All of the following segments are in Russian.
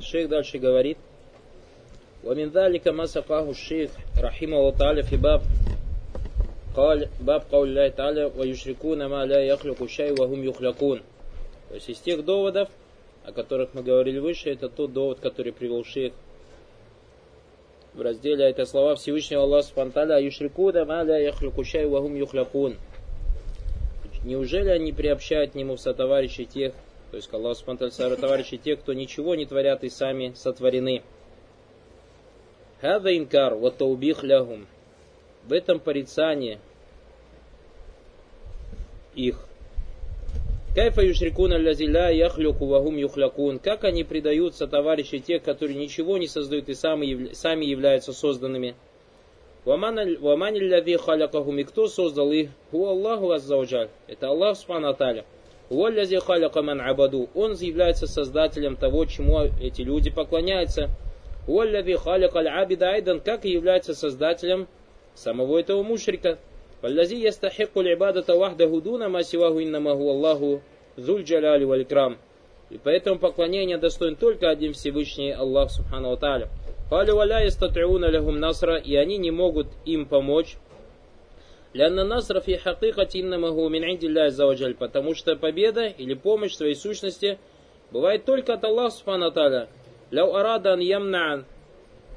Шейх дальше говорит, ومن ذلك ما سقاه الشيخ رحمه الله تعالى في باب قال باب قول الله تعالى ويشركون ما لا يخلق شيء وهم يخلقون то есть из тех доводов, о которых мы говорили выше, это тот довод, который привел шейх в разделе это слова Всевышнего Аллаха Субтитры «Юшрикуда ма ля яхлюку шай вахум юхлякун». Неужели они приобщают к нему в сотоварищи тех, то есть к Аллаху Субтитры сотоварищи тех, кто ничего не творят и сами сотворены? Хада инкар ва таубих лягум. В этом порицание их. Кайфа юшрикуна лязиля яхлюку вагум юхлякун. Как они предаются товарищи тех, которые ничего не создают и сами, сами являются созданными. Вамани ляви халякахум. И кто создал их? Ху Аллаху аззауджаль. Это Аллах субхану таля. Уоллязи абаду. Он является создателем того, чему эти люди поклоняются. Уолляви халякаль абида айдан, как и является создателем самого этого мушрика. Валлази ястахикку либадата вахдаху дуна масиваху иннамаху Аллаху зуль джаляли валикрам. И поэтому поклонение достоин только один Всевышний Аллах Субхану Тааля. Халю валя ястатриуна лягум насра, и они не могут им помочь. Лянна насра фи хакикати иннамаху мин индилля заваджаль, потому что победа или помощь своей сущности бывает только от Аллаха Субхану Тааля. Ляу арада ан ямна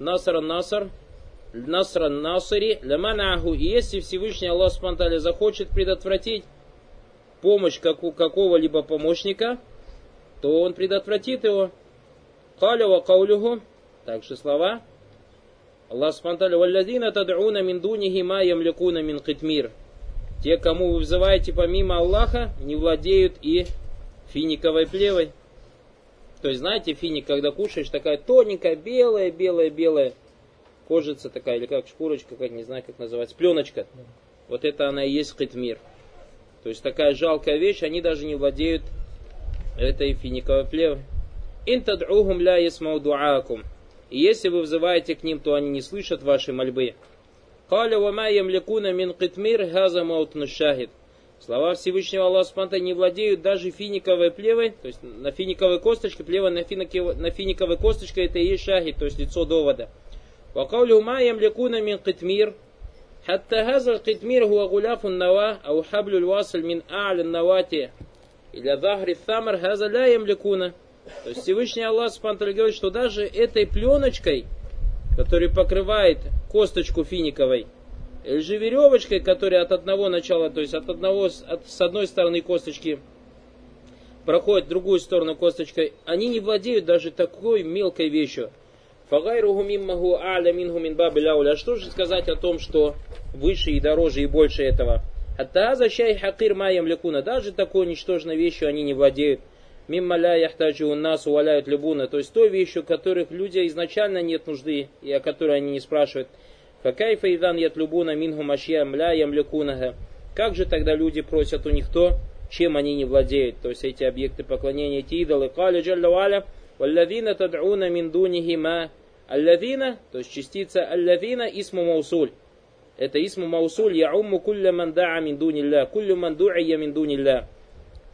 насра наср, Насра Насари, Ламанаху, и если Всевышний Аллах Спанталя захочет предотвратить помощь какого-либо помощника, то он предотвратит его. Каля каулюху, также слова. Аллах Спанталя, валладина тад'уна мин дунихи ма ямликуна мин китмир. Те, кому вы взываете помимо Аллаха, не владеют и финиковой плевой. То есть, знаете, финик, когда кушаешь, такая тоненькая, белая, белая, белая кожица такая, или как шкурочка, как не знаю, как называется, пленочка. Вот это она и есть хитмир. То есть такая жалкая вещь, они даже не владеют этой финиковой плевой. Интад'ухум ля ясмау. И если вы взываете к ним, то они не слышат вашей мольбы. Каля вама ямлякуна мин китмир газа маутну шахид. Слова Всевышнего Аллаха Субтитры не владеют даже финиковой плевой, то есть на финиковой косточке, плева на, финиковой, на финиковой косточке это и есть шахид, то есть лицо довода. وقوله ما يملكون من قتمير حتى هذا القتمير هو غلاف النواة أو حبل الواصل من أعلى النواة إلى ظهر الثمر هذا لا يملكون то есть Всевышний Аллах Субтитры говорит, что даже этой пленочкой, которая покрывает косточку финиковой, или же веревочкой, которая от одного начала, то есть от одного, от, с одной стороны косточки проходит в другую сторону косточкой, они не владеют даже такой мелкой вещью. А что же сказать о том, что выше и дороже и больше этого? Даже такой ничтожной вещью они не владеют. Мимма ля яхтаджу нас валяют любуна. То есть той вещью, которых люди изначально нет нужды и о которой они не спрашивают. Факайфа идан ятлюбуна минху машьям ля ямлекунага. Как же тогда люди просят у них то, чем они не владеют? То есть эти объекты поклонения, эти идолы. Каля джалла валя. Валлавина тад'уна мин дунихи ма. Аллавина, то есть частица аллавина, исму маусуль. Это исму маусуль, яумму кулля ман да'a мин дунилля, куллю ман ду'ия мин дунилля.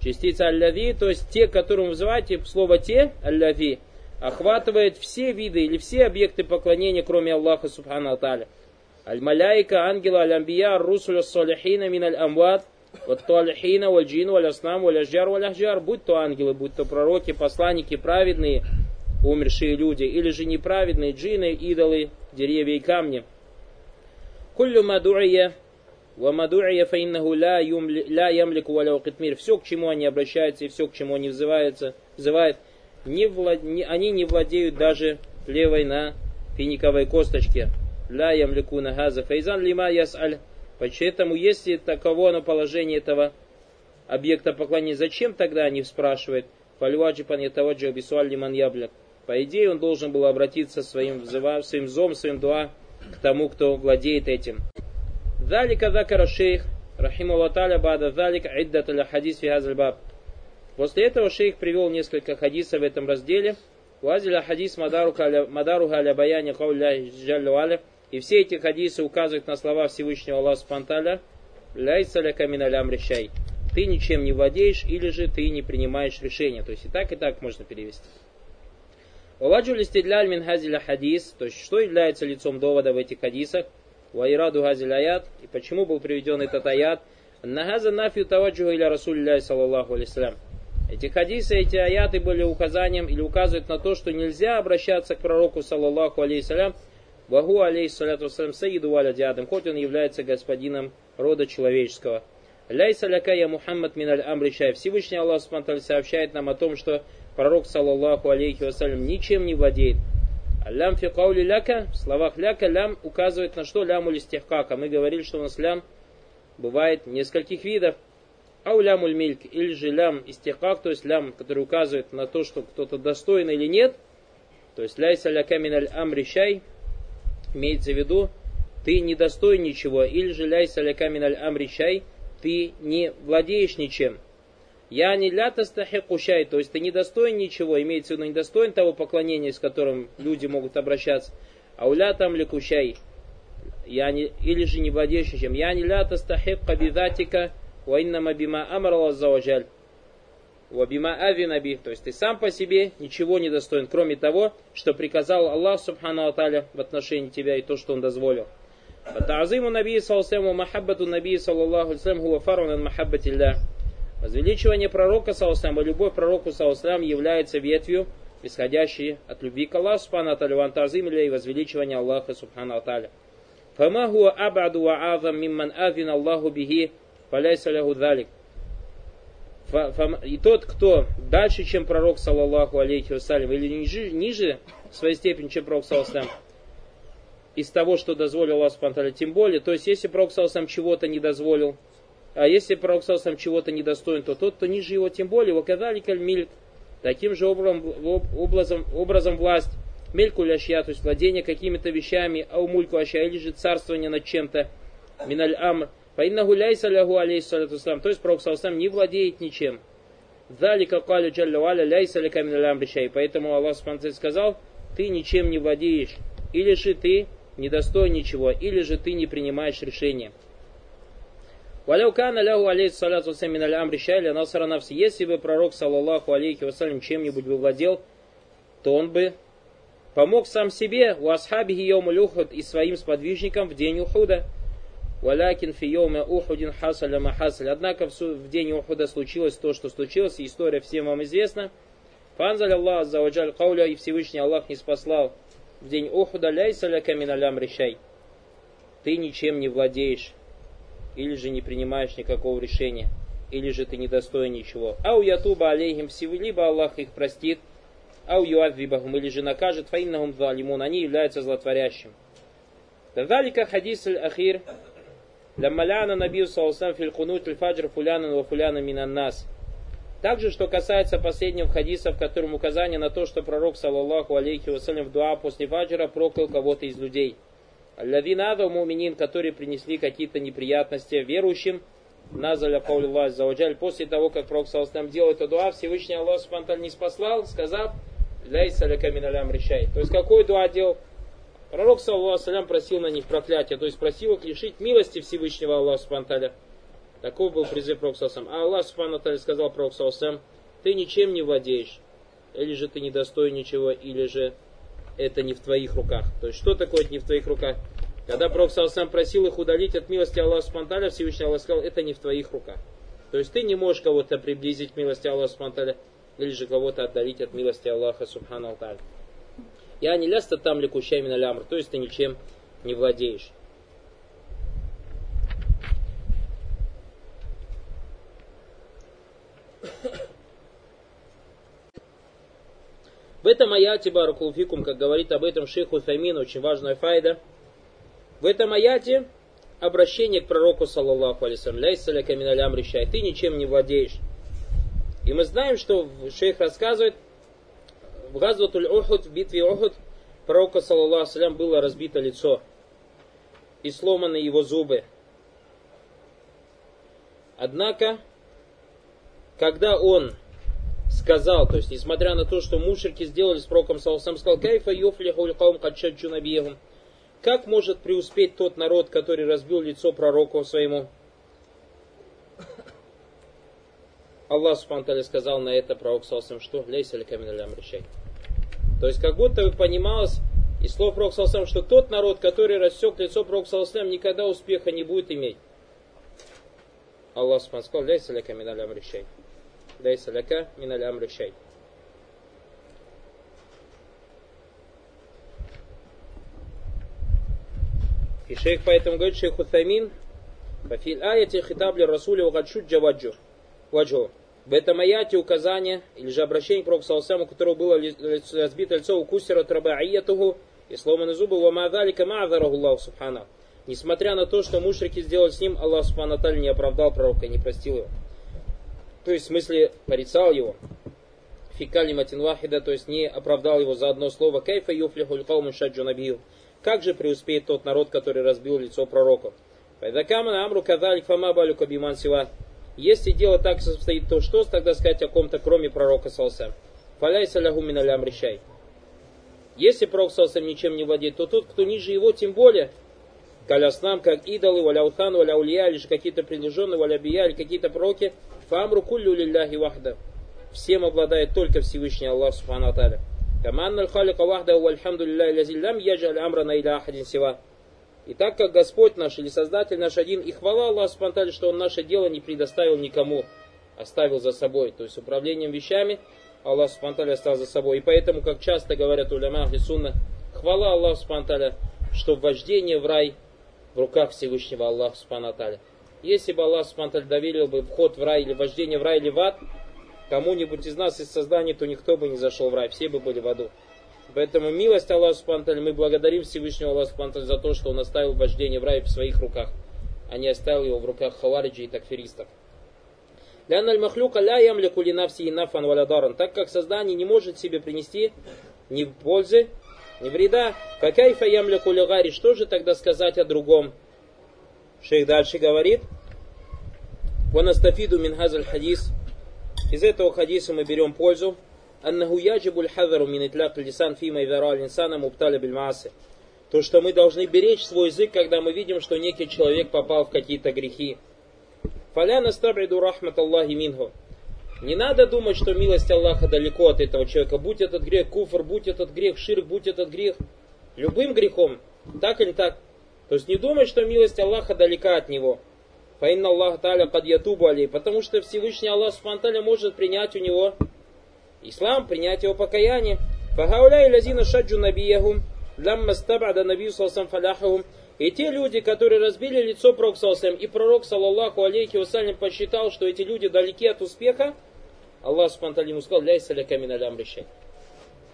Частица аллави, то есть те, которым вы называете слово те, аллави, охватывает все виды или все объекты поклонения, кроме Аллаха Субхану Аталя. Аль-Маляйка, ангелы, аль-Амбия, русуля салихина мин аль-Амват, вот талихина, валь джин, валь аснам, валь ажджар, валь ахджар, будь то ангелы, будь то пророки, посланники, праведные, умершие люди, или же неправедные джины, идолы, деревья и камни. Куллю маду'ия ва маду'ия фаиннаху ла ямлику валяу китмир. Все, к чему они обращаются и все, к чему они взываются, взывают, не влад... не, они не владеют даже левой на финиковой косточке. Ла ямлику на газа фейзан лима ясаль. Поэтому, если таково на положение этого объекта поклонения, зачем тогда они спрашивают? Фальваджипан ятаваджа бисуаль лиман ябляк. По идее, он должен был обратиться своим, своим зом, своим дуа к тому, кто владеет этим. Далика закара шейх, рахиму латаля бада иддат аля хадис фи баб. После этого шейх привел несколько хадисов в этом разделе. Вазиля хадис мадару аля баяни кауля. И все эти хадисы указывают на слова Всевышнего Аллаха Спанталя. Ляйса ля камин алям решай. ты ничем не владеешь, или же ты не принимаешь решения. То есть и так, и так можно перевести. Валаджу листидляль мин хазиля хадис, то есть что является лицом довода в этих хадисах, вайраду хазиль аят, и почему был приведен этот аят, нахаза нафию таваджуха иля расулилляй саллаллаху алейсалям. Эти хадисы, эти аяты были указанием или указывают на то, что нельзя обращаться к пророку, саллаллаху алейсалям, ваху алейхиссалату вассалям саиду валя диадам, хоть он является господином рода человеческого. Ляйса ляка я Мухаммад миналь амричай. Всевышний Аллах Субтитры сообщает нам о том, что пророк, саллаллаху алейхи вассалям, ничем не владеет. Лям фи каули ляка, в словах ляка лям указывает на что ляму листехкака. Мы говорили, что у нас лям бывает нескольких видов. Ау лямуль мильк, или же лям истихак, то есть лям, который указывает на то, что кто-то достоин или нет. То есть ляйса ляка миналь амричай, имеется в виду, ты не достоин ничего, или же ляйса ляка миналь амричай, ты не владеешь ничем. Я не ля тастахикушай, то есть ты не достоин ничего, имеется в виду не достоин того поклонения, с которым люди могут обращаться. А уля там лекушай, я не, или же не владеешь ничем. Я не ля тастахик кабидатика, ваиннама бима амрала заваджаль. Вабима авинаби, то есть ты сам по себе ничего не достоин, кроме того, что приказал Аллах Субхану Аталя в отношении тебя и то, что Он дозволил. Ta'зиму Наби Салсаму Махаббату Наби Саллаллаху Алейсалям Хуа Фарун Махаббатилля. Возвеличивание пророка Салсам и любовь пророку Салсам является ветвью, исходящей от любви к Аллаху Субхану Аталя, ван Ta'зим и возвеличивание Аллаха Субхану Аталя. Фама абаду ва азам мимман азин Аллаху бихи, фаляйса ляху далик. И тот, кто дальше, чем пророк, саллаллаху алейхи вассалям, или ниже, ниже своей степени, чем пророк, саллаллаху из того, что дозволил Аллах Субтитры, тем более, то есть если пророк сам чего-то не дозволил, а если пророк сам чего-то недостоин, то тот, кто ниже его, тем более, ваказали мильк, таким же образом, образом, образом власть, мельку ляшья, то есть владение какими-то вещами, а умульку аща, или же царствование над чем-то, миналь амр, Фаинна гуляйса лягу алейхиссалату то есть пророк сам не владеет ничем. Залика калю джалля валя ляйса лика миналям Поэтому Аллах сказал, ты ничем не владеешь. Или же ты недостоин ничего, или же ты не принимаешь решения. Валяу кана ляху алейхи салату мин аль амри шайля насара навси. Если бы пророк, саллаллаху алейхи вассалям, чем-нибудь бы владел, то он бы помог сам себе у асхабихи йомуль ухуд и своим сподвижникам в день Ухуда. Валякин фи йоме ухудин хасаля махасаль. Однако в день Ухуда случилось то, что случилось, и история всем вам известна. Фанзаль Аллах за кауля, и Всевышний Аллах не спаслал в день Ухуда ляйса ляка миналям решай. Ты ничем не владеешь, или же не принимаешь никакого решения, или же ты недостоин ничего. Ау ятуба алейхим всего, либо Аллах их простит, ау юадвибахум, или же накажет, фаиннахум залимун, они являются злотворящим. Кадалика хадис аль-ахир, лямма ляна набию салсам фил кунут ва фуляна минан нас. Также, что касается последнего хадиса, в котором указание на то, что пророк, саллаллаху алейхи вассалям, в дуа после фаджра проклял кого-то из людей – Лавинада муминин, которые принесли какие-то неприятности верующим, назаля каулилlah заваджаль, после того, как пророк, саллаллаху делал это дуа, Всевышний Аллах спонтанно не спаслал, сказав, ляйса ляка миналям решай. То есть, какой дуа делал? Пророк, саллаллаху просил на них проклятие, то есть просил их лишить милости Всевышнего Аллаха спонтанно. Таков был призыв Пророку А Аллах Субхану сказал Пророку ты ничем не владеешь, или же ты не достоин ничего, или же это не в твоих руках. То есть что такое это не в твоих руках? Когда Пророк сам просил их удалить от милости Аллаха Субхану Всевышний Аллах сказал, это не в твоих руках. То есть ты не можешь кого-то приблизить к милости Аллаха Субхану или же кого-то отдалить от милости Аллаха Субхану Алталя. Я не ляста там лекущами на лямр, то есть ты ничем не владеешь. В этом аяте Баракулфикум, как говорит об этом шейх Утамин, очень важная файда. В этом аяте обращение к пророку, саллаллаху алейсалям, ляйсаля каминалям решай, ты ничем не владеешь. И мы знаем, что шейх рассказывает, в Газватуль Охуд, в битве Охуд, пророка, саллаллаху алейсалям, было разбито лицо и сломаны его зубы. Однако, когда он сказал, то есть, несмотря на то, что мушрики сделали с пророком Саусам, сказал, «Кайфа юфлиху каум кадшаджу набиехум». Как может преуспеть тот народ, который разбил лицо пророку своему? Аллах Субхану сказал на это пророк Салсам, что лейся ли камин То есть как будто бы понималось из слов пророка Салсам, что тот народ, который рассек лицо пророка Салсам, никогда успеха не будет иметь. Аллах Субхану сказал, лейся ли камин алямришей. Лейса ляка мин шейх поэтому говорит, шейх Утамин, Фафиль аяти хитабли расули угадшут джаваджу. Ваджу. В этом аяте указание, или же обращение к пророку у которого было разбито лицо у кусера трабаиятуху и сломаны зубы, ва мадалика ма'азараху Аллах Субхана. Несмотря на то, что мушрики сделали с ним, Аллах Субхану не оправдал пророка, не простил его. То есть в смысле порицал его. Фикали матин вахида, то есть не оправдал его за одно слово. Кайфа юфлиху льқауму шаджу набию. Как же преуспеет тот народ, который разбил лицо пророков? Пайдакамана амру кадалик фама балю кабиман сива. Если дело так состоит, то что тогда сказать о ком-то, кроме пророка Салса? Фаляйся лягу миналям решай. Если пророк Салсам ничем не владеет, то тот, кто ниже его, тем более. Каляснам, как идолы, валя утхан, валя улия, или же какие-то приближенные, валя бия, или какие-то пророки. Фамру куллю лилляхи вахда. Всем обладает только Всевышний Аллах Субхану Аталя. Каманна халика вахда вальхамду лилляхи амрана иля ахадин сива. И так как Господь наш или Создатель наш один, и хвала Аллаху Субтитры, что Он наше дело не предоставил никому, оставил за собой. То есть управлением вещами Аллах Субтитры оставил за собой. И поэтому, как часто говорят уляма Ахлисунна, хвала Аллаху Субтитры, что вождение в рай в руках Всевышнего Аллаха Субтитры. Если бы Аллах Субтитры доверил бы вход в рай или вождение в рай или в ад, кому-нибудь из нас из создания, то никто бы не зашел в рай, все бы были в аду. Поэтому милость Аллаха Субтитры, мы благодарим Всевышнего Аллаха Субтитры за то, что Он оставил вождение в рай в своих руках, а не оставил его в руках хавариджи и такфиристов. Лянналь махлюка ля ямлику ли навси нафан валядаран, так как создание не может себе принести ни пользы, ни вреда. Какайфа ямлику ли что же тогда сказать о другом? Шейх дальше говорит, Ванастафиду мин хазаль хадис. Из этого хадиса мы берем пользу. Аннаху яджибуль хазару мин фима идара линсана муптали То, что мы должны беречь свой язык, когда мы видим, что некий человек попал в какие-то грехи. Фаля настабриду Аллахи минху. Не надо думать, что милость Аллаха далеко от этого человека. Будь этот грех куфр, будь этот грех ширк, будь этот грех любым грехом, так или так. То есть не думай, что милость Аллаха далека от него. Фаинна Аллах Таля под ятубу алей. Потому что Всевышний Аллах Субтитры может принять у него Ислам, принять его покаяние. Фагауляй лазина шаджу набиягум, лямма стабада набию салсам фаляхахум. И те люди, которые разбили лицо пророк салсам, и пророк, саллаллаху алейхи вассалям, посчитал, что эти люди далеки от успеха, Аллах субхану ему сказал, ляйся ля камин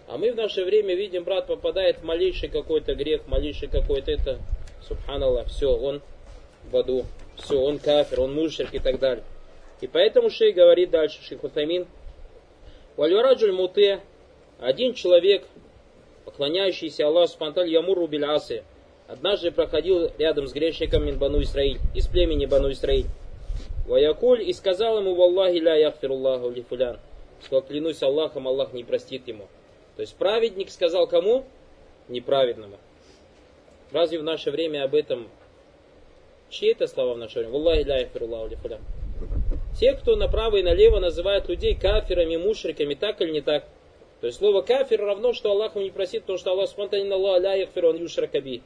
А мы в наше время видим, брат попадает в малейший какой-то грех, малейший какой-то это, субханаллах, все, он в аду, все, он кафир, он мушрик и так далее. И поэтому шей говорит дальше, шейх Утамин, Вальвараджуль муте, один человек, поклоняющийся Аллаху Субтитры Ямуру Билясы, однажды проходил рядом с грешником Минбану Исраиль, из племени Бану Исраиль. Ваякуль и сказал ему, Валлахи ля яхфируллаху лифулян. Сказал, клянусь Аллахом, Аллах не простит ему. То есть праведник сказал кому? Неправедному. Разве в наше время об этом Чьи это слова в наше время? Валлахи. Те, кто направо и налево называют людей кафирами, мушриками, так или не так. То есть слово кафир равно, что Аллах не просит, потому что Аллах спонтанно Аллах ля яхфиру он юшракаби.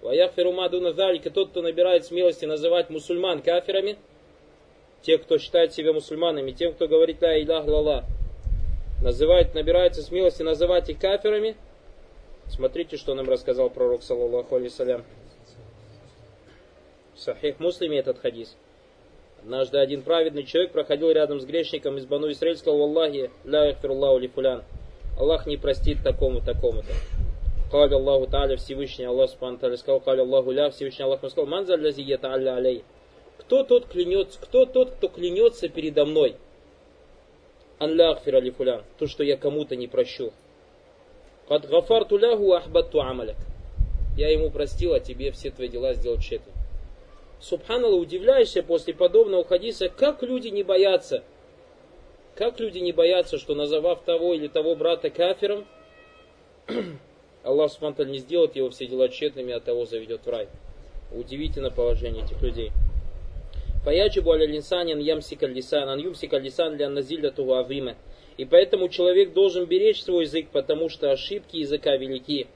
Ва яхфиру мадуна залика, тот, кто набирает смелости называть мусульман кафирами, те, кто считает себя мусульманами, тем, кто говорит ля илях лала, называет, набирается смелости называть их кафирами, смотрите, что нам рассказал пророк, саллаллаху алейсалям. В Сахих Муслиме этот хадис. Однажды один праведный человек проходил рядом с грешником из Бану Исраиль, сказал, Аллахи, ля яхфирлаху ли. Аллах не простит такому, такому-то. Каля Аллаху Та'аля Всевышний, Аллах Субхану Та'аля сказал, Каля Аллаху ля, Всевышний Аллах сказал, Манза лязи алля алей. Кто тот клянется, кто тот, кто клянется передо мной? Ан ля ли фулян. То, что я кому-то не прощу. Кад гафарту лягу ахбатту амаляк. Я ему простил, а тебе все твои дела сделал тщетно. Субханалла, удивляешься после подобного хадиса, как люди не боятся, как люди не боятся, что называв того или того брата кафиром, Аллах Субхану не сделает его все дела тщетными, а того заведет в рай. Удивительно положение этих людей. Фаяджибу аля линсанин ямсика лисан, ан юмсика лисан для назилляту авима. И поэтому человек должен беречь свой язык, потому что ошибки языка велики.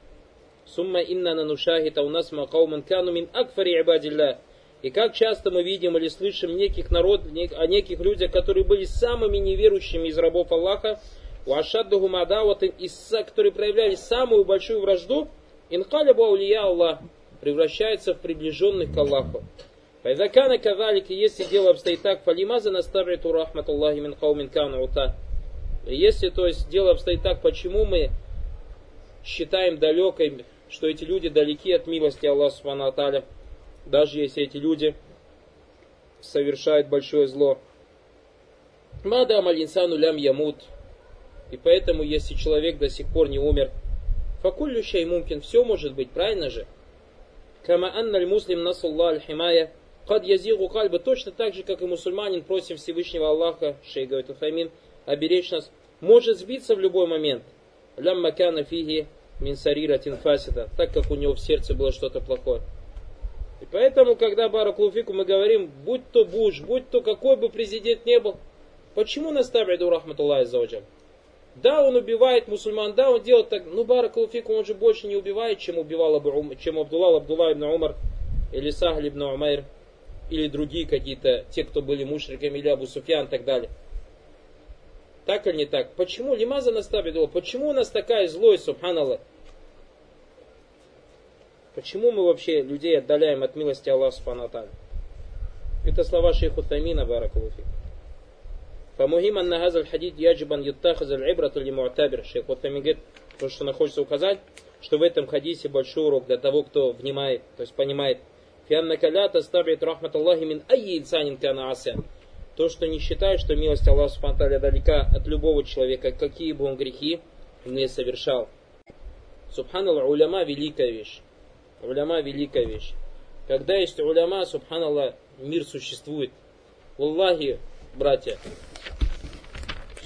Сумма инна нанушахита у нас макауман кану мин акфари ибадилля. И как часто мы видим или слышим неких народ, о неких людях, которые были самыми неверующими из рабов Аллаха, у ашаддуху мадаваты, которые проявляли самую большую вражду, инкалябу аулия Аллах, превращается в приближенных к Аллаху. Файдакана кавалики, если дело обстоит так, фалимаза наставриту рахматуллахи мин каумин кану ута. Если, то есть, дело обстоит так, почему мы считаем далекой, что эти люди далеки от милости Аллаха Субхану даже если эти люди совершают большое зло. Мадам алинсану лям ямут. И поэтому, если человек до сих пор не умер, факуллю мумкин, все может быть, правильно же? Кама анна муслим насулла аль-химая, кад язигу кальба, точно так же, как и мусульманин просим Всевышнего Аллаха, шей говорит Уфамин, оберечь нас, может сбиться в любой момент. Лям макана фиги мин сарира тинфасида, так как у него в сердце было что-то плохое. И поэтому, когда Баракулуфику мы говорим, будь то Буш, будь то какой бы президент не был, почему наставляет Рахматуллах Заоджам? Да, он убивает мусульман, да, он делает так, ну Баракулуфику он же больше не убивает, чем убивал чем Абдулла Абдулла ибн Умар, или Сахль ибн Умайр, или другие какие-то, те, кто были мушриками, или Абу Суфьян и так далее. Так или не так? Почему Лимаза наставит его? Почему у нас такая злость, субханаллах? Почему мы вообще людей отдаляем от милости Аллаха Субханаталя? Это слова шейху Тамина Баракулуфи. Фамухим анна газаль хадид яджибан юттахаз аль ибрату ли муатабир. Шейх Утамин говорит, то, что находится указать, что в этом хадисе большой урок для того, кто внимает, то есть понимает. Фианна калята стабрит рахматаллахи мин айи кана ася. То, что не считает, что милость Аллаха Субхану далека от любого человека, какие бы он грехи не совершал. Субханал уляма великая вещь. Уляма великая вещь. Когда есть уляма, субханаллах, мир существует. Аллахи, братья,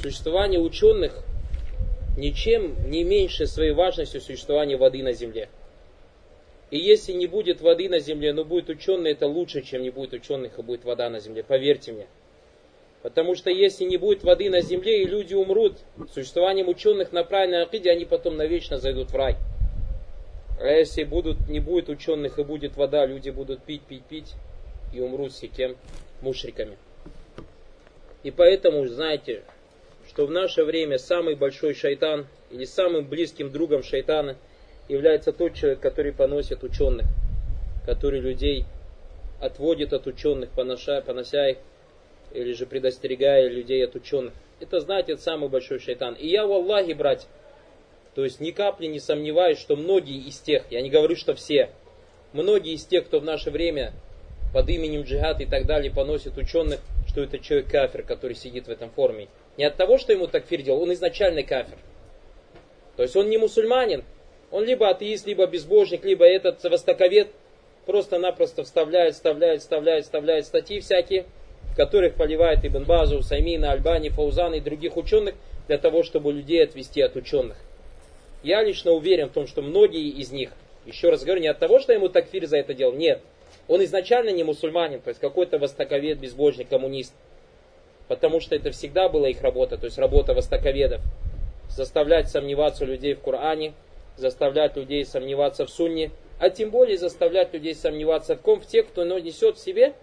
существование ученых ничем не меньше своей важностью существования воды на земле. И если не будет воды на земле, но будет ученый, это лучше, чем не будет ученых, и будет вода на земле. Поверьте мне. Потому что если не будет воды на земле, и люди умрут, существованием ученых на правильной акиде, они потом навечно зайдут в рай. А если будут, не будет ученых и будет вода, люди будут пить, пить, пить и умрут все тем мушриками. И поэтому, знаете, что в наше время самый большой шайтан или самым близким другом шайтана является тот человек, который поносит ученых, который людей отводит от ученых, понося, понося их, или же предостерегая людей от ученых. Это, знаете, самый большой шайтан. И я, в Аллахе, брать. То есть ни капли не сомневаюсь, что многие из тех, я не говорю, что все, многие из тех, кто в наше время под именем джихад и так далее поносит ученых, что это человек кафир, который сидит в этом форме. Не от того, что ему такфир делал, он изначально кафир. То есть он не мусульманин, он либо атеист, либо безбожник, либо этот востоковед, просто-напросто вставляет, вставляет, вставляет, вставляет статьи всякие, в которых поливает Ибн Базу, Усаймина, Альбани, Фаузана и других ученых, для того, чтобы людей отвести от ученых. Я лично уверен в том, что многие из них, еще раз говорю, не от того, что ему такфир за это делал, нет. Он изначально не мусульманин, то есть какой-то востоковед, безбожник, коммунист. Потому что это всегда была их работа, то есть работа востоковедов. Заставлять сомневаться людей в Коране, заставлять людей сомневаться в Сунне, а тем более заставлять людей сомневаться в ком? В тех, кто несет в себе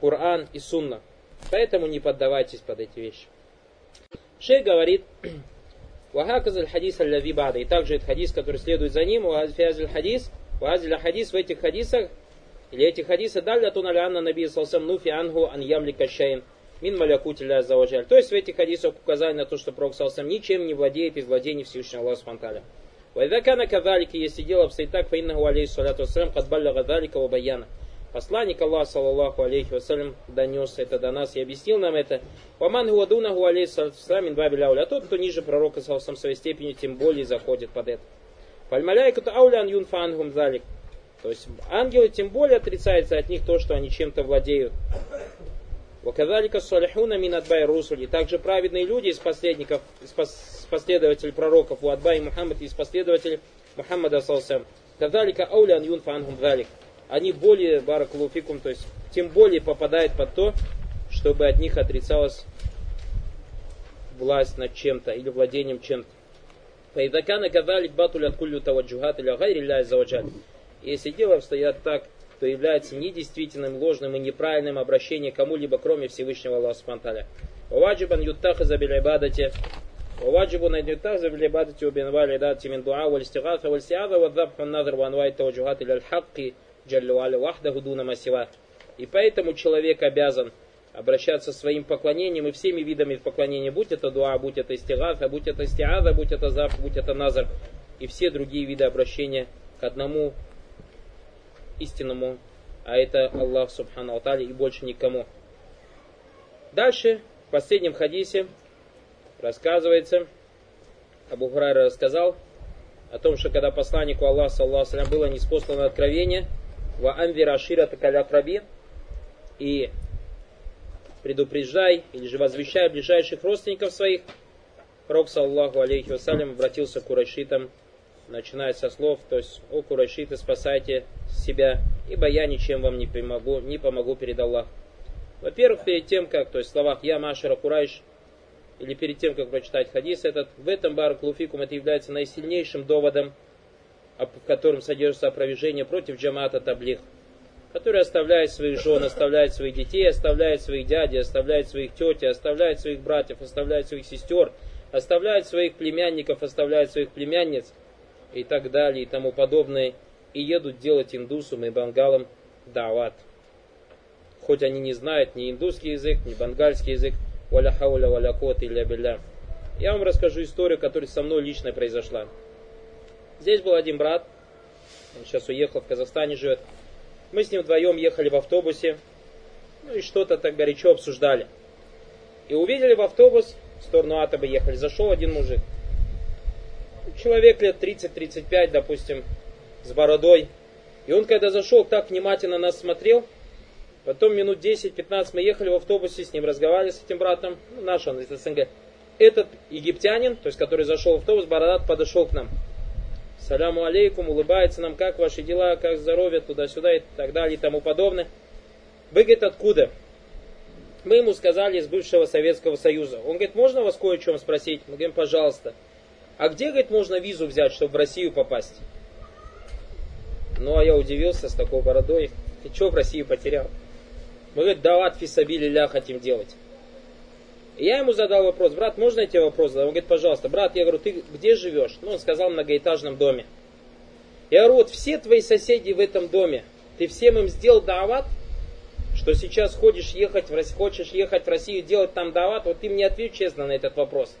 Коран и Сунна. Поэтому не поддавайтесь под эти вещи. Шей говорит, Вахаказаль хадис аль бада. И также этот хадис, который следует за ним, вазфиазаль хадис, вазиль хадис в этих хадисах, или эти хадисы далля тун аля анна наби салсам нуфи ангу ан ямли кашаин мин малякути ля заваджаль. То есть в этих хадисах указание на то, что Пророк салсам ничем не владеет из владений Всевышнего Аллаха Субтитры. Вайда кана кавалики, если дело обстоит так, фаиннаху алейхи салату вассалям, кад балляга далика баяна. Посланник Аллаха, саллаллаху алейхи вассалям, донес это до нас и объяснил нам это. Ваман гуадунаху алейхи бабиля А тот, кто ниже пророка, саллаллаху своей степени, тем более заходит под это. Фальмаляйкату аулян юнфангум залик. То есть ангелы тем более отрицается от них то, что они чем-то владеют. Ваказалика салихуна мин адбай русули. Также праведные люди из последников, из последователей пророков, у адбай Мухаммад, из последователей Мухаммада салсам. Казалика аулян юнфангум залик они более, баракулуфикум, то есть тем более попадают под то, чтобы от них отрицалась власть над чем-то или владением чем-то. Фаидакана кадалик батуль откулю таваджухат или агайр или заваджаль. Если дело обстоят так, то является недействительным, ложным и неправильным обращение кому-либо, кроме Всевышнего Аллаха Субтитры. Ваджибан юттаха забилибадати. Ваджибан юттаха забилибадати убинвали дати мин дуа валь стигатха валь стиада вадзабху назар ванвай таваджухат или аль. Джаллюаля Вахдаху Дуна Масива. И поэтому человек обязан обращаться своим поклонением и всеми видами поклонения, будь это дуа, будь это истигафа, будь это истиада, будь это зав, будь это назар и все другие виды обращения к одному истинному, а это Аллах Субхану Алтали и больше никому. Дальше, в последнем хадисе, рассказывается, Абу Хурайра рассказал о том, что когда посланнику Аллаха, саллаху было неспослано откровение – ва анвира ашира такаля краби, и предупреждай или же возвещай ближайших родственников своих, Пророк, саллаху алейхи вассалям, обратился к курайшитам, начиная со слов, то есть, о курайшиты, спасайте себя, ибо я ничем вам не помогу, не помогу перед Аллахом. Во-первых, перед тем, как, то есть в словах «Я Машара Курайш», или перед тем, как прочитать хадис этот, в этом Баракулуфикум это является наисильнейшим доводом, в котором содержится опровержение против джамата таблих, который оставляет своих жен, оставляет своих детей, оставляет своих дядей, оставляет своих тети, оставляет своих братьев, оставляет своих сестер, оставляет своих племянников, оставляет своих племянниц и так далее и тому подобное, и едут делать индусам и бангалам дават. Хоть они не знают ни индусский язык, ни бангальский язык, валя хауля валя кот или билля. Я вам расскажу историю, которая со мной лично произошла. Здесь был один брат, он сейчас уехал, в Казахстане живет. Мы с ним вдвоем ехали в автобусе, ну и что-то так горячо обсуждали. И увидели в автобус, в сторону Атаба ехали, зашел один мужик. Человек лет 30-35, допустим, с бородой. И он, когда зашел, так внимательно нас смотрел, Потом минут 10-15 мы ехали в автобусе, с ним разговаривали, с этим братом, ну, наш он из СНГ. Этот египтянин, то есть который зашел в автобус, Бородат подошел к нам. Саляму алейкум, улыбается нам, как ваши дела, как здоровье, туда-сюда и так далее и тому подобное. Вы, говорит, откуда? Мы ему сказали из бывшего Советского Союза. Он говорит, можно вас кое о чем спросить? Мы говорим, пожалуйста. А где, говорит, можно визу взять, чтобы в Россию попасть? Ну, а я удивился с такой бородой. Ты что в Россию потерял? Мы, говорит, дават фисабили ля хотим делать. И я ему задал вопрос, брат, можно я тебе вопрос задам? Он говорит, пожалуйста, брат, я говорю, ты где живешь? Ну, он сказал, в многоэтажном доме. Я говорю, вот все твои соседи в этом доме, ты всем им сделал дават, что сейчас ходишь ехать в Россию, хочешь ехать в Россию, делать там дават, вот ты мне ответь честно на этот вопрос.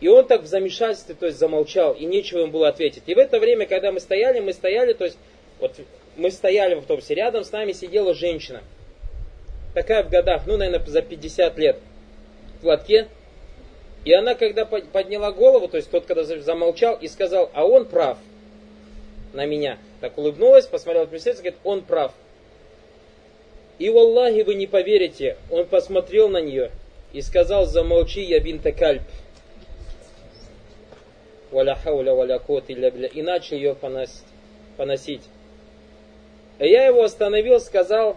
И он так в замешательстве, то есть замолчал, и нечего ему было ответить. И в это время, когда мы стояли, мы стояли, то есть вот мы стояли в автобусе, рядом с нами сидела женщина. Такая в годах, ну, наверное, за 50 лет. В платке. И она, когда подняла голову, то есть тот, когда замолчал и сказал, а он прав на меня. Так улыбнулась, посмотрела в присутствие, говорит, он прав. И, валлахи, вы не поверите, он посмотрел на нее и сказал, замолчи, я бинта кальп. Валя валя кот и начал ее поносить. поносить. Я его остановил, сказал,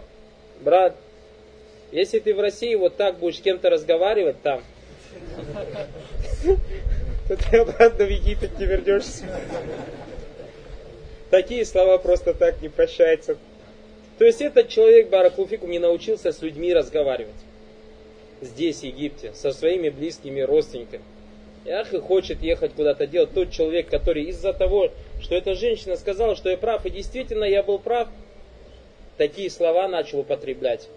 брат, если ты в России вот так будешь с кем-то разговаривать там, то ты обратно в Египет не вернешься. Такие слова просто так не прощаются. То есть этот человек, Баракулфикум, не научился с людьми разговаривать. Здесь, в Египте, со своими близкими родственниками. Ах, и хочет ехать куда-то делать. Тот человек, который из-за того, что эта женщина сказала, что я прав, и действительно я был прав, такие слова начал употреблять.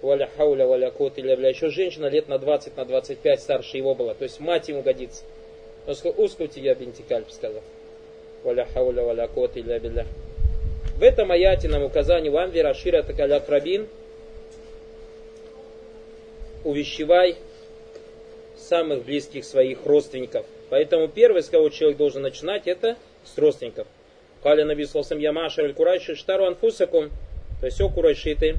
Валя хауля, валя кот или. Еще женщина лет на 20, на 25 старше его была. То есть мать ему годится. Он сказал, ускути я бинтикальп, сказал. Валя хауля, валя кот или бля. В этом аяте нам указание вам верашира такаля крабин. Увещевай самых близких своих родственников. Поэтому первое, с кого человек должен начинать, это с родственников. Каля наби слосам ямаша аль курайши штару анфусакум. То есть, о курайшиты,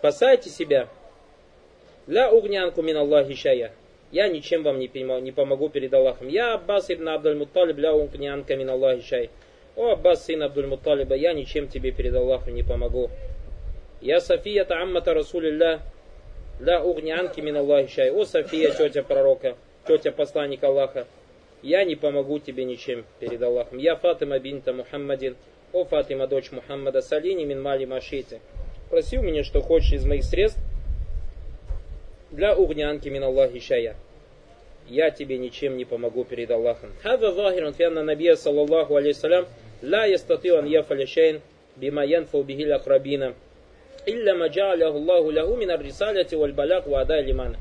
спасайте себя. Для угнянку мин Аллахи шая. я ничем вам не, помогу перед Аллахом. Я Аббас ибн Абдуль Мутталиб ля ункнианка мин Аллахи шай. О, Аббас, сын Абдуль Мутталиба, я ничем тебе перед Аллахом не помогу. Я София Тааммата Расулилля, ля угнианки мин Аллахи шай. О, София, тетя пророка, тетя посланника Аллаха, я не помогу тебе ничем перед Аллахом. Я Фатима бинта Мухаммадин, о Фатима, дочь Мухаммада, салини мин мали машити. Проси у меня, что хочешь из моих средств, для угнянки мин Аллахи шая. Я тебе ничем не помогу перед Аллахом. Хаза захирун фианна набия саллаллаху алейхиссалям ла ястатил ан яфаля шейн бима янфу бихил акрабина. Илля маджа'аляху Аллаху ляху мин аррисаляти валь баляк ва лимана.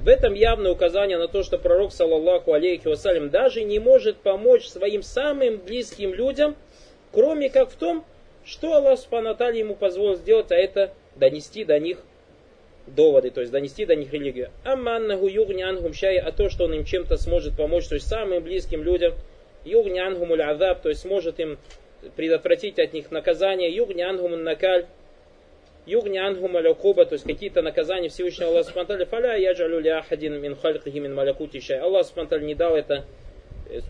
В этом явное указание на то, что пророк, саллаллаху алейхи вассалям, даже не может помочь своим самым близким людям, кроме как в том, что Аллах Субхану ему позволил сделать, а это донести до них доводы, то есть донести до них религию. Амманнаху югни ангум шай, а то, что он им чем-то сможет помочь, то есть самым близким людям, югни ангумуль азаб, то есть сможет им предотвратить от них наказание, югни ангумун накаль, югни ангум алякуба, то есть какие-то наказания Всевышнего Аллаха Субтитры, фаля яджалю ля ахадин мин хальхихи мин малякути шай. Аллах Субтитры не дал это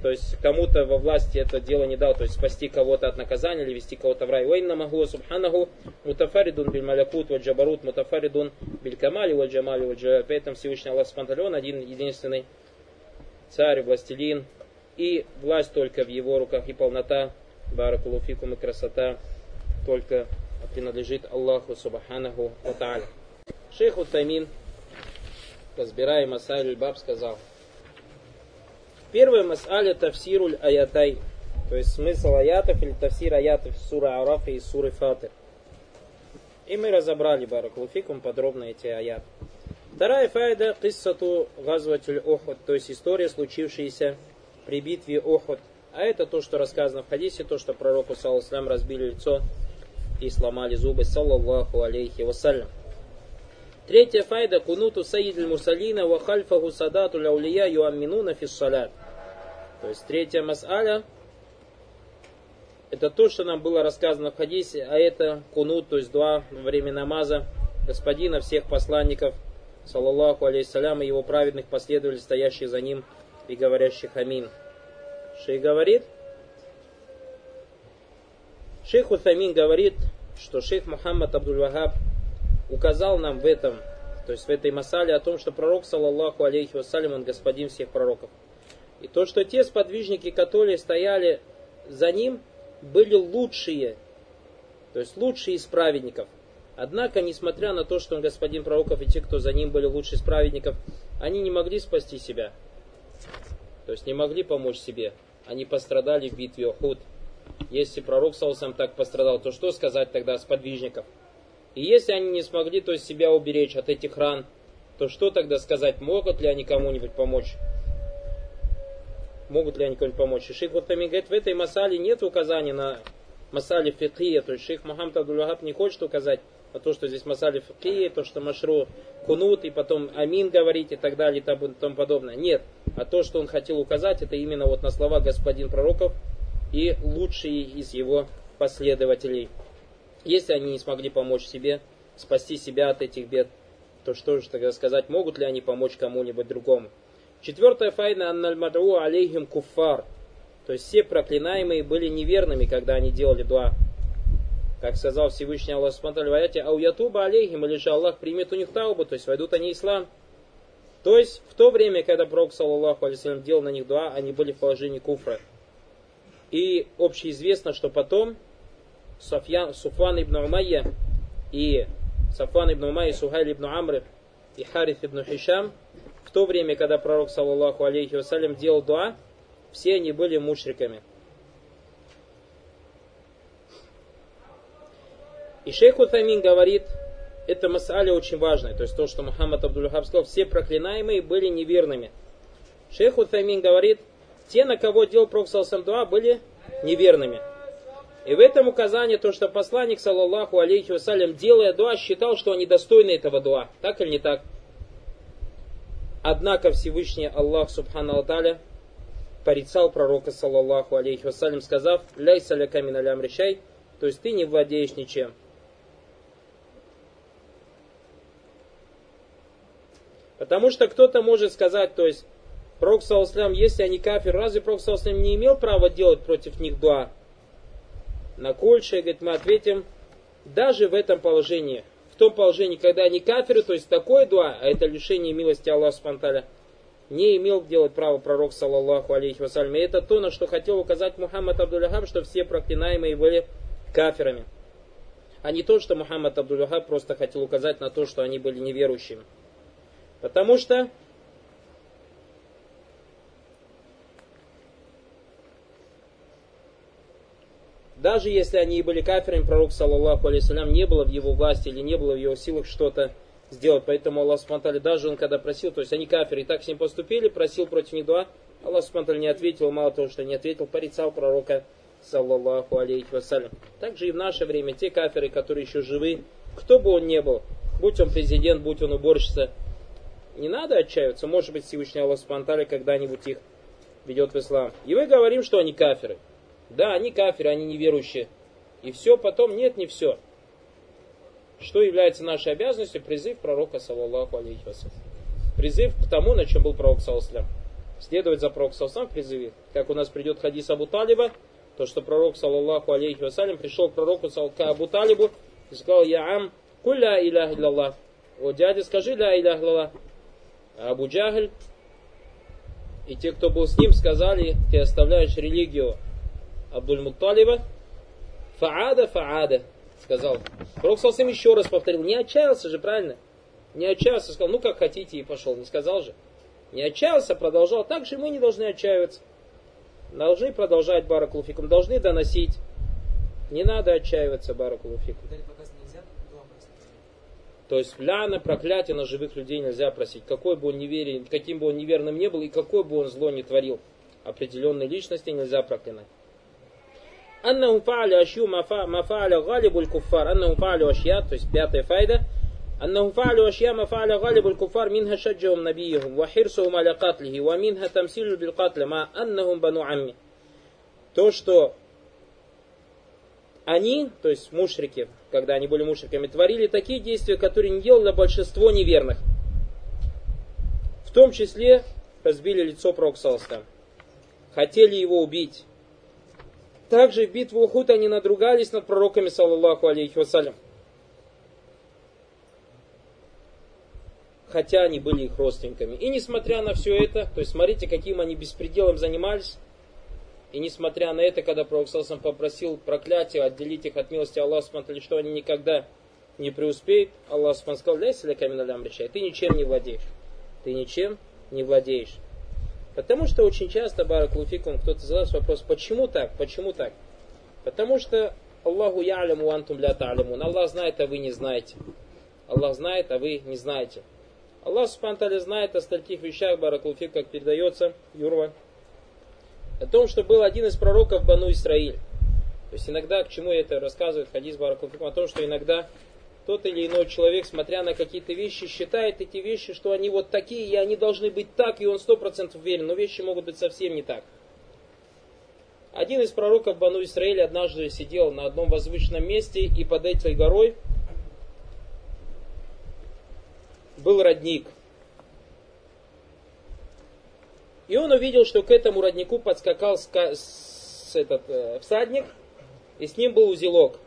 то есть кому-то во власти это дело не дал, то есть спасти кого-то от наказания или вести кого-то в рай. Вайна магу субханаху мутафаридун биль малякут валь джабарут мутафаридун биль камали валь джамали валь джабарут. Поэтому Всевышний Аллах Субхану один единственный царь, властелин, и власть только в его руках, и полнота, баракулуфикум и красота только принадлежит Аллаху Субханаху Ва Шейх Утамин, разбирая Масайль Баб, сказал – Первая мас'аля тафсируль аятай, то есть смысл аятов или тафсир аятов сура Арафа и суры Фатир. И мы разобрали, Баракулуфикум, подробно эти аяты. Вторая файда киссату газватуль Охот, то есть история, случившаяся при битве Охот. А это то, что рассказано в хадисе, то, что пророку, саллаху разбили лицо и сломали зубы, саллаллаху алейхи вассалям. Третья файда кунуту саид мурсалина ва хальфаху садату ляулия юамминуна фис салят. То есть третья мас'аля, это то, что нам было рассказано в хадисе, а это кунут, то есть два во время намаза господина всех посланников, саллаллаху алейхиссалям, и его праведных последовали стоящие за ним и говорящих амин. Шейх говорит, шейх Утамин говорит, что шейх Мухаммад Абдул-Вахаб указал нам в этом, то есть в этой масале о том, что пророк, саллаллаху алейхи вассалям, он господин всех пророков. И то, что те сподвижники, которые стояли за ним, были лучшие, то есть лучшие из праведников. Однако, несмотря на то, что он господин пророков и те, кто за ним были лучшие из праведников, они не могли спасти себя. То есть не могли помочь себе. Они пострадали в битве Охуд. Если пророк Саусам так пострадал, то что сказать тогда с подвижников? И если они не смогли то есть себя уберечь от этих ран, то что тогда сказать? Могут ли они кому-нибудь помочь? Могут ли они кому-нибудь помочь. И шейх Ватами говорит, в этой масале нет указания на масале фикия, то есть шейх Мухаммад Абдул не хочет указать на то, что здесь масале фикия, то, что машру кунут, и потом амин говорить и так далее и тому подобное. Нет. А то, что он хотел указать, это именно вот на слова господин пророков и лучшие из его последователей. Если они не смогли помочь себе, спасти себя от этих бед, то что же тогда сказать, могут ли они помочь кому-нибудь другому? Четвертая файна аннальмадру алейхим куффар. То есть все проклинаемые были неверными, когда они делали дуа. Как сказал Всевышний Аллах Субтитры в аяте, «Ау ятуба алейхим», или же Аллах примет у них таубу, то есть войдут они ислам. То есть в то время, когда Пророк, саллаллаху алейсалям, делал на них дуа, они были в положении куфра. И общеизвестно, что потом Софьян, Суфан ибн Умайя и Сафан ибн Умайя, Сухайль ибн Амр и Хариф ибн Хишам в то время, когда пророк, саллаллаху алейхи вассалям, делал дуа, все они были мушриками. И шейх Утамин говорит, это масаля очень важная, то есть то, что Мухаммад Абдулхаб сказал, все проклинаемые были неверными. Шейх Утамин говорит, те, на кого делал Пророк Дуа, были неверными. И в этом указание то, что посланник, саллаллаху алейхи вассалям, делая дуа, считал, что они достойны этого дуа. Так или не так? Однако Всевышний Аллах Субхану Аталя порицал пророка, саллаллаху алейхи вассалям, сказав, «Ляйса ля камин алям решай», то есть ты не владеешь ничем. Потому что кто-то может сказать, то есть, Пророк Саусалям, если они кафир, разве Пророк Саусалям не имел права делать против них дуа? На Кольше, говорит, мы ответим, даже в этом положении, в том положении, когда они кафиры, то есть такое дуа, а это лишение милости Аллаха Субтитры, не имел делать право пророк, саллаллаху алейхи вассалям. И это то, на что хотел указать Мухаммад Абдуллахаб, что все проклинаемые были кафирами. А не то, что Мухаммад Абдуллахаб просто хотел указать на то, что они были неверующими. Потому что даже если они и были кафирами, пророк, саллаллаху алейсалям, не было в его власти или не было в его силах что-то сделать. Поэтому Аллах Субтитры даже он когда просил, то есть они кафиры и так с ним поступили, просил против них дуа, Аллах Субтитры не ответил, мало того, что не ответил, порицал пророка, саллаллаху алейхи вассалям. Также и в наше время те кафиры, которые еще живы, кто бы он ни был, будь он президент, будь он уборщица, не надо отчаиваться, может быть Всевышний Аллах Субтитры когда-нибудь их ведет в ислам. И мы говорим, что они кафиры. Да, они кафиры, они неверующие. И все потом, нет, не все. Что является нашей обязанностью? Призыв пророка, саллаллаху алейхи вассалям. Призыв к тому, на чем был пророк, саллаллаху Следовать за пророком, саллаллаху в призыве. Как у нас придет хадис Абу Талиба, то, что пророк, саллаллаху алейхи вассалям, пришел к пророку, к Абу Талибу, и сказал, я ам, кулля илях иллаллах. О, дядя, скажи ля илях иллаллах. А Абу Джагль и те, кто был с ним, сказали, ты оставляешь религию Абдуль-Мутталиба, фаада, фаада сказал. Пророк Салсам еще раз повторил, не отчаялся же, правильно? Не отчаялся, сказал, ну как хотите, и пошел. Не сказал же. Не отчаялся, продолжал. Так же мы не должны отчаиваться. Должны продолжать Баракулуфикум, должны доносить. Не надо отчаиваться Баракулуфикум. То есть ляна, проклятие на живых людей нельзя просить. Какой бы он неверен, каким бы он неверным не был и какой бы он зло не творил. Определенной личности нельзя проклинать. أنهم فعلوا أشياء ما فعل غالب الكفار أنهم فعلوا أشياء то есть пятая файда أنهم فعلوا أشياء ما فعل غالب الكفار منها شجهم نبيهم وحرصهم على قتله ومنها تمثيل بالقتل مع أنهم بنو عمي то, что они, то есть мушрики, когда они были мушриками, творили такие действия, которые не делало большинство неверных. В том числе разбили лицо Проксалста. Хотели его убить. также в битву Ухуд они надругались над пророками, саллаллаху алейхи вассалям. Хотя они были их родственниками. И несмотря на все это, то есть смотрите, каким они беспределом занимались, и несмотря на это, когда Пророк Салсам попросил проклятие, отделить их от милости Аллаха, что они никогда не преуспеют, Аллах сказал, ляйся ля камин ты ничем не владеешь. Ты ничем не владеешь. Потому что очень часто, Баракулуфикум, кто-то задает вопрос, почему так, почему так? Потому что Аллаху яляму антум ля та'лямун. Аллах знает, а вы не знаете. Аллах знает, а вы не знаете. Аллах Субхану знает о стольких вещах, Баракулуфик, как передается, Юрва, о том, что был один из пророков Бану Исраиль. То есть иногда, к чему это рассказывает хадис Баракулуфик, о том, что иногда тот или иной человек, смотря на какие-то вещи, считает эти вещи, что они вот такие, и они должны быть так, и он сто процентов уверен, но вещи могут быть совсем не так. Один из пророков Бану Исраиля однажды сидел на одном возвышенном месте, и под этой горой был родник. И он увидел, что к этому роднику подскакал с, с этот, э, всадник, и с ним был узелок.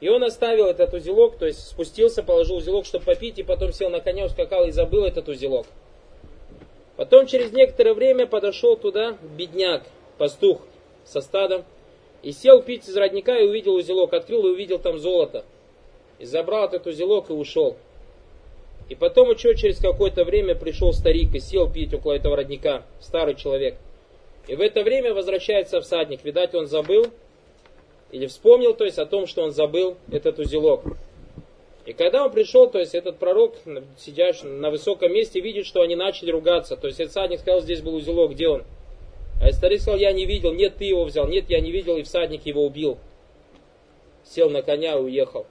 И он оставил этот узелок, то есть спустился, положил узелок, чтобы попить, и потом сел на коня, ускакал и забыл этот узелок. Потом через некоторое время подошел туда бедняк, пастух со стадом, и сел пить из родника и увидел узелок, открыл и увидел там золото. И забрал этот узелок и ушел. И потом еще через какое-то время пришел старик и сел пить около этого родника, старый человек. И в это время возвращается всадник. Видать, он забыл, или вспомнил, то есть о том, что он забыл этот узелок. И когда он пришел, то есть этот пророк, сидящий на высоком месте, видит, что они начали ругаться. То есть этот всадник сказал, здесь был узелок, где он? А старик сказал, я не видел, нет, ты его взял, нет, я не видел, и всадник его убил. Сел на коня и уехал.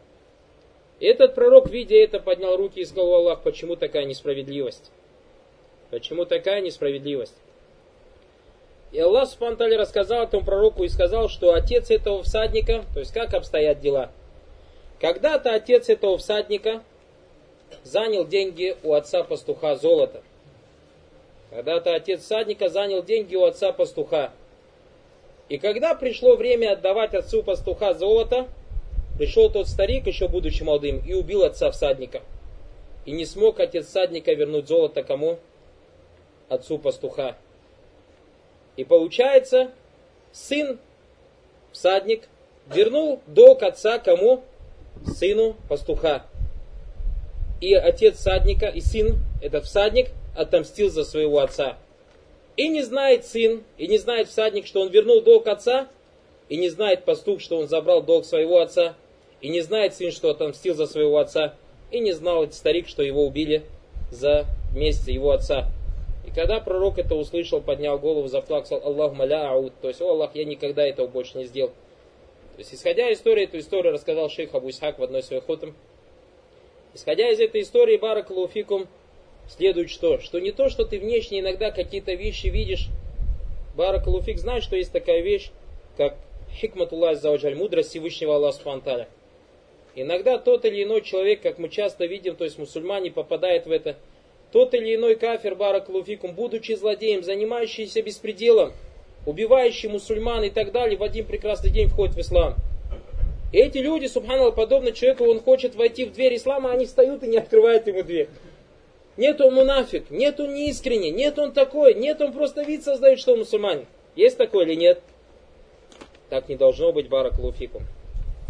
И этот пророк, видя это, поднял руки и сказал, Аллах, почему такая несправедливость? Почему такая несправедливость? И Аллах Субтитры рассказал этому пророку и сказал, что отец этого всадника, то есть как обстоят дела. Когда-то отец этого всадника занял деньги у отца пастуха золото. Когда-то отец всадника занял деньги у отца пастуха. И когда пришло время отдавать отцу пастуха золото, пришел тот старик, еще будучи молодым, и убил отца всадника. И не смог отец всадника вернуть золото кому? Отцу пастуха. И получается, сын, всадник, вернул долг отца кому? Сыну пастуха. И отец всадника, и сын, этот всадник, отомстил за своего отца. И не знает сын, и не знает всадник, что он вернул долг отца, и не знает пастух, что он забрал долг своего отца, и не знает сын, что отомстил за своего отца, и не знал этот старик, что его убили за месть его отца. Когда пророк это услышал, поднял голову, заплакал, Аллах маля ауд, то есть, о Аллах, я никогда этого больше не сделал. То есть, исходя из истории, эту историю рассказал шейх Абу Исхак в одной своей хотам. Исходя из этой истории, Барак Луфикум, следует что? Что не то, что ты внешне иногда какие-то вещи видишь. Барак Луфик знает, что есть такая вещь, как хикматуллах зауджаль, мудрость Всевышнего Аллаха Субтитры. Иногда тот или иной человек, как мы часто видим, то есть мусульмане попадает в это, тот или иной кафир, барак луфикум, будучи злодеем, занимающийся беспределом, убивающий мусульман и так далее, в один прекрасный день входит в ислам. И эти люди, субханаллах, подобно человеку, он хочет войти в дверь ислама, они встают и не открывают ему дверь. Нет он мунафик, нет он неискренний, нет он такой, нет он просто вид создает, что он мусульманин. Есть такой или нет? Так не должно быть, барак луфикум.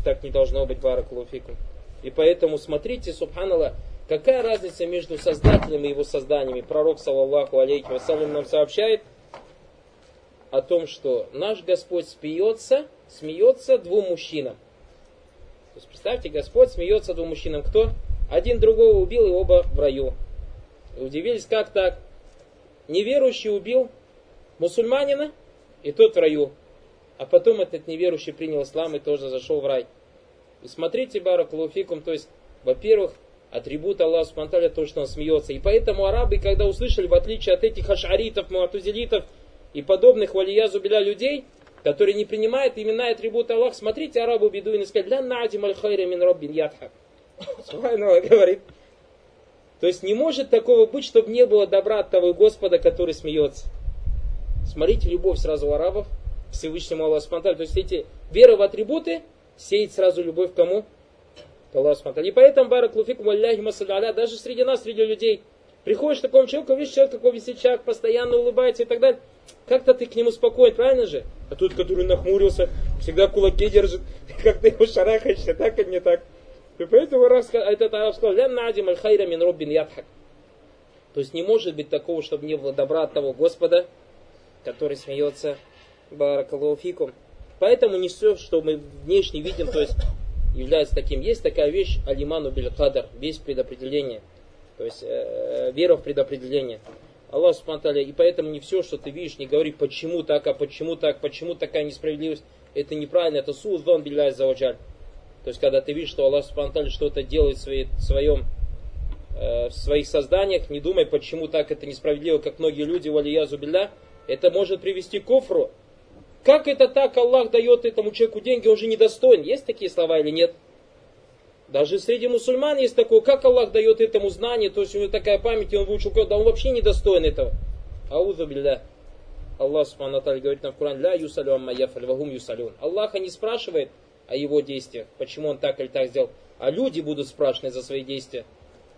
Так не должно быть, барак луфикум. И поэтому смотрите, субханаллах, какая разница между Создателем и его созданиями. Пророк, саллаллаху алейхи вассалям, нам сообщает о том, что наш Господь смеется, смеется двум мужчинам. То есть, представьте, Господь смеется двум мужчинам. Кто? Один другого убил, и оба в раю. И удивились, как так? Неверующий убил мусульманина, и тот в раю. А потом этот неверующий принял ислам и тоже зашел в рай. И смотрите, Барак Луфикум, то есть, во-первых, атрибут Аллаха Субтитры то, что он смеется. И поэтому арабы, когда услышали, в отличие от этих ашаритов, муатузилитов и подобных валиязу биля людей, которые не принимают имена и атрибуты Аллаха, смотрите, арабу бедуины сказали, ля надим аль хайра мин роббин ядхак. говорит. То есть не может такого быть, чтобы не было добра от того Господа, который смеется. Смотрите, любовь сразу у арабов Всевышнему Аллаху Субтитры. То есть эти вера в атрибуты сеет сразу любовь к кому? И поэтому, барак луфикум, алляхи масаля, даже среди нас, среди людей, приходишь к такому человеку, видишь человек, такой весельчак, постоянно улыбается и так далее. Как-то ты к нему спокоен, правильно же? А тут, который нахмурился, всегда кулаки держит, как ты его шарахаешься, так и не так. И поэтому раз, этот араб сказал, ля надим аль хайра мин роббин ядхак. То есть не может быть такого, чтобы не было добра от того Господа, который смеется Баракалуфикум. Поэтому не все, что мы внешне видим, то есть является таким. Есть такая вещь, алиману биль кадар, весь предопределение. То есть э, вера в предопределение. Аллах Субтитры, и поэтому не все, что ты видишь, не говори, почему так, а почему так, почему такая несправедливость. Это неправильно, это суздон билляй заваджаль. То есть, когда ты видишь, что Аллах Субтитры что-то делает в, своей, в, своем, э, в своих созданиях, не думай, почему так это несправедливо, как многие люди, валиязу билля, это может привести к кофру, как это так Аллах дает этому человеку деньги, он же недостоин? Есть такие слова или нет? Даже среди мусульман есть такое, как Аллах дает этому знание, то есть у него такая память, и он выучил код, да он вообще недостоин этого. Аузу билля. Аллах Субхану говорит нам в Коране, ля юсалю амма яфаль, вагум юсалюн. Аллаха не спрашивает о его действиях, почему он так или так сделал, а люди будут спрашивать за свои действия.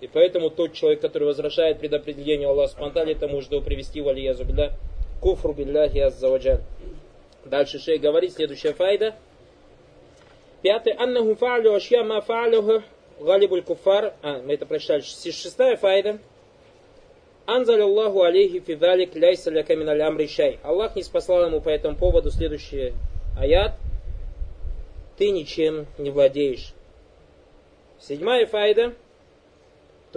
И поэтому тот человек, который возвращает предопределению Аллаха Субхану это может его привести в алиязу билля, куфру билляхи аззаваджаль. Дальше шей говорит, следующая файда. Пятый. Аннаху фа'лю ашья ма фа'люху галибуль куфар. А, мы это прочитали. Шестая файда. Анзаль Аллаху алейхи фидалик ляйса ля камин амри шай. Аллах не спасал ему по этому поводу следующий аят. Ты ничем не владеешь. Седьмая файда.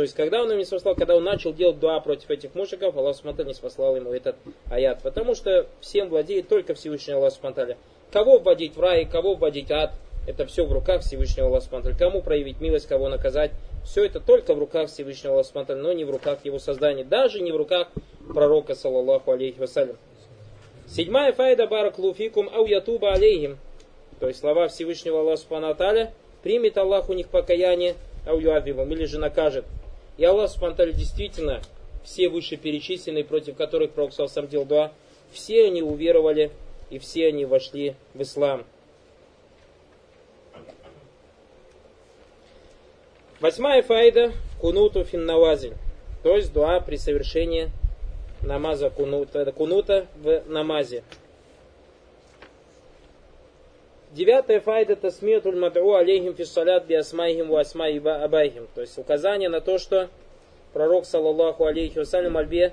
То есть, когда он им не спасал, когда он начал делать дуа против этих мушиков, Аллах Субтитры не спасал ему этот аят. Потому что всем владеет только Всевышний Аллах Субтитры. Кого вводить в рай, кого вводить ад, это все в руках Всевышнего Аллаха Субтитры. Кому проявить милость, кого наказать, все это только в руках Всевышнего Аллаха Субтитры, но не в руках его создания, даже не в руках пророка, саллаллаху алейхи вассалям. Седьмая файда барак луфикум ау ятуба алейхим. То есть слова Всевышнего Аллаха Субтитры примет Аллах у них покаяние, ау юадвивум, или же накажет. И Аллах Субтитры действительно все вышеперечисленные, против которых Пророк сам делал дуа, все они уверовали и все они вошли в ислам. Восьмая файда кунуту финнавазиль, то есть дуа при совершении намаза кунута, кунута в намазе. Девятая файда тасмиятуль мад'у алейхим фиссалят би асмайхим ва асмай абайхим. То есть указание на то, что пророк, саллаллаху алейхи вассалям, альбе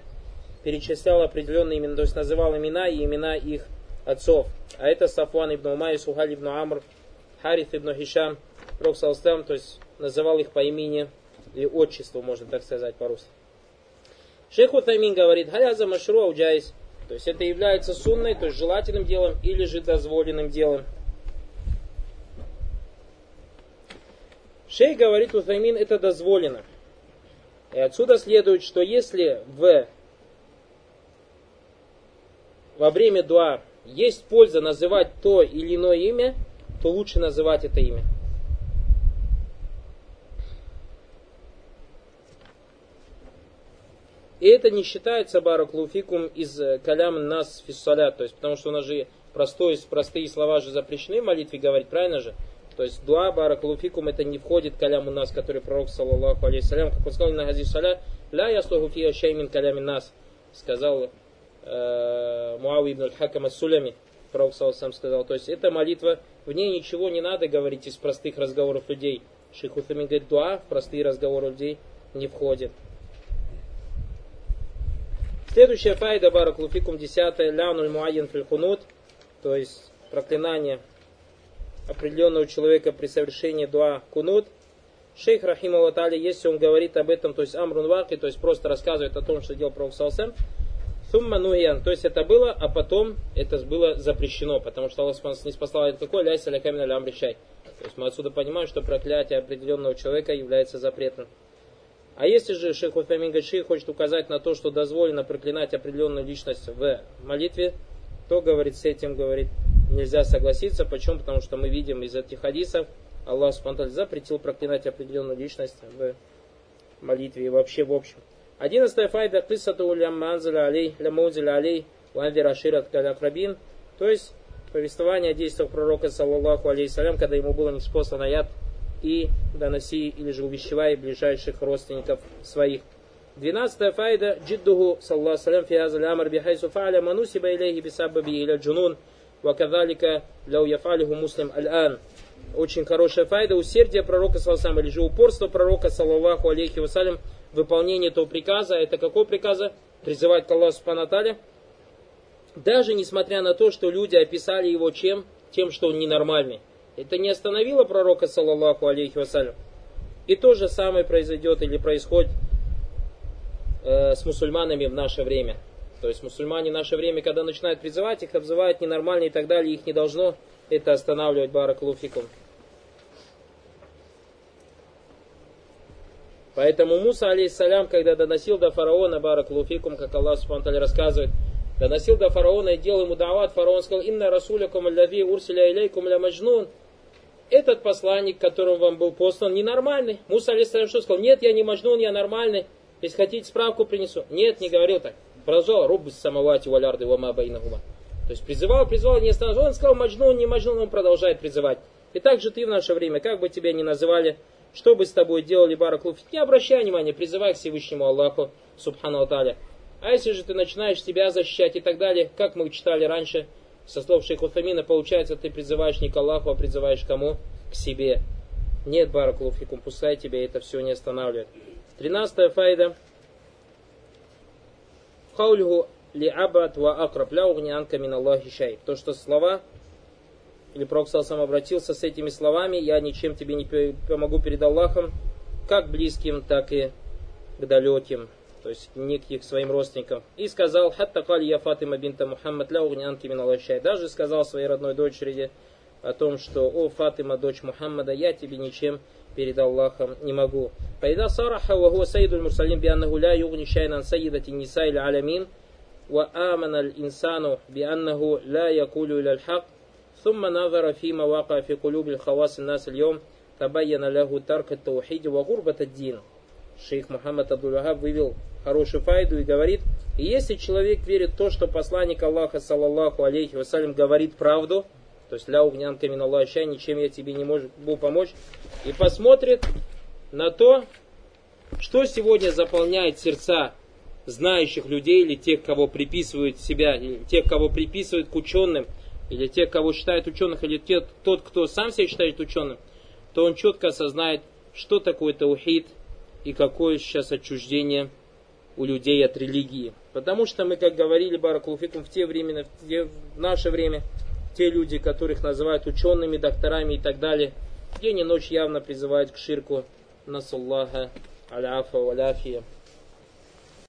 перечислял определенные имена, то есть называл имена и имена их отцов. А это Сафуан ибн Умай, Сухаль ибн Амр, Хариф ибн Хишам, пророк, саллаллаху то есть называл их по имени или отчеству, можно так сказать по-русски. Шейх Утаймин говорит, халяза машру ауджайс, то есть это является сунной, то есть желательным делом или же дозволенным делом. Шейх говорит, Утаймин это дозволено. И отсюда следует, что если в, во время дуа есть польза называть то или иное имя, то лучше называть это имя. И это не считается бараклуфикум из э, калям нас фиссалят, то есть потому что у нас же простой, простые слова же запрещены в молитве говорить, правильно же? То есть дуа бараклуфикум это не входит калям у нас, который пророк саллаллаху алейхиссалям, как он сказал на гази саля, ля яслуху фия шеймин калямин нас, сказал э, Муави ибн аль-Хакам ас-Сулями, пророк саллаллаху сказал, то есть эта молитва, в ней ничего не надо говорить из простых разговоров людей. Шейх Утамин говорит, дуа в простые разговоры людей не входит. Следующая файда баракулуфикум десятая лянуль муайен фильхунут, то есть проклинание определенного человека при совершении дуа кунут. Шейх Рахим Аллатали, если он говорит об этом, то есть Амрун Ваки, то есть просто рассказывает о том, что делал Пророк Салсам, Сумма нуян, то есть это было, а потом это было запрещено, потому что Аллах не спасал это какой, ляйся ля камина лям То есть мы отсюда понимаем, что проклятие определенного человека является запретным. А если же шейх Уфамин Гаши хочет указать на то, что дозволено проклинать определенную личность в молитве, то, говорит, с этим, говорит, нельзя согласиться. Почему? Потому что мы видим из этих хадисов, Аллах Субтитры запретил проклинать определенную личность в молитве и вообще в общем. Одиннадцатая файда кисату лямманзаля алей, лямузаля алей, вандира шират калякрабин. То есть повествование о действиях пророка, саллаллаху алейхиссалям, когда ему было неспослан аят и доноси или же увещевай ближайших родственников своих. Двенадцатая файда джиддуху саллаху салям фи азаль амар бихайсу фа'аля манусиба илейхи бисабаби иля джунун ва кадалика ляу яфалиху муслим аль-ан. Очень хорошая файда усердие пророка саллаху или же упорство пророка саллаху алейхи вассалям выполнение этого приказа. Это какого приказа? Призывать к Аллаху Субхану даже несмотря на то, что люди описали его чем? Тем, что он ненормальный. Это не остановило пророка, саллаллаху алейхи вассалям. И то же самое произойдет или происходит э, с мусульманами в наше время. То есть мусульмане в наше время, когда начинают призывать, их обзывают ненормальные и так далее, их не должно это останавливать баракулуфикум. Поэтому Муса, алейхиссалям, когда доносил до фараона баракулуфикум, как Аллах Субхану рассказывает, доносил до фараона и делал ему дават, фараон сказал, «Инна расулякум аллави урсиля илейкум ля маджнун». Этот посланник, которым вам был послан, ненормальный. Муса алейхиссалям что сказал? Нет, я не маджнун, я нормальный. Если хотите, справку принесу. Нет, не говорил так. Продолжал, руббы самавати валярды вама байнагума. То есть призывал, призывал, не остановился. Он сказал, маджнун, не маджнун, он продолжает призывать. И так же ты в наше время, как бы тебя ни называли, что бы с тобой делали бараклуф, не обращай внимания, призывай к Всевышнему Аллаху, субхану Аталя. А если же ты начинаешь себя защищать и так далее, как мы читали раньше, со слов шейха Фамина, получается, ты призываешь не к Аллаху, а призываешь кому? К себе. Нет, баракулуфикум, пускай тебя это все не останавливает. Тринадцатая файда. Хаульгу ли абад ва акраб ля анка мин Аллахи шай. То, что слова, или Пророк сам обратился с этими словами, я ничем тебе не помогу перед Аллахом, как близким, так и к далеким то есть не к своим родственникам. И сказал, хатта кали я Фатима бинта Мухаммад ля угнянки миналашай. Даже сказал своей родной дочери о том, что, о Фатима, дочь Мухаммада, я тебе ничем перед Аллахом не могу. Файда сараха ва хуа сайидуль мурсалим би аннаху ля югни шайнан сайидати ниса или алямин ва амана الإنسان بأنه لا يقول إلى الحق ثم نظر فيما وقع في قلوب الخواص الناس اليوم تبين له ترك التوحيد وغربة الدين шейх Мухаммад Абдул-Вахаб вывел хорошую файду и говорит, и если человек верит в то, что посланник Аллаха, саллаллаху алейхи вассалям, говорит правду, то есть ля угнянка мин Аллаха, ничем я тебе не могу помочь, и посмотрит на то, что сегодня заполняет сердца знающих людей или тех, кого приписывают себя, или тех, кого приписывают к ученым, или тех, кого считают ученых, или те, тот, кто сам себя считает ученым, то он четко осознает, что такое таухид и какое сейчас отчуждение у людей от религии. Потому что мы, как говорили Баракулуфикум, в те времена, в, те, в наше время, те люди, которых называют учеными, докторами и так далее, день и ночь явно призывают к ширку. Насаллаха аляфа валяфия.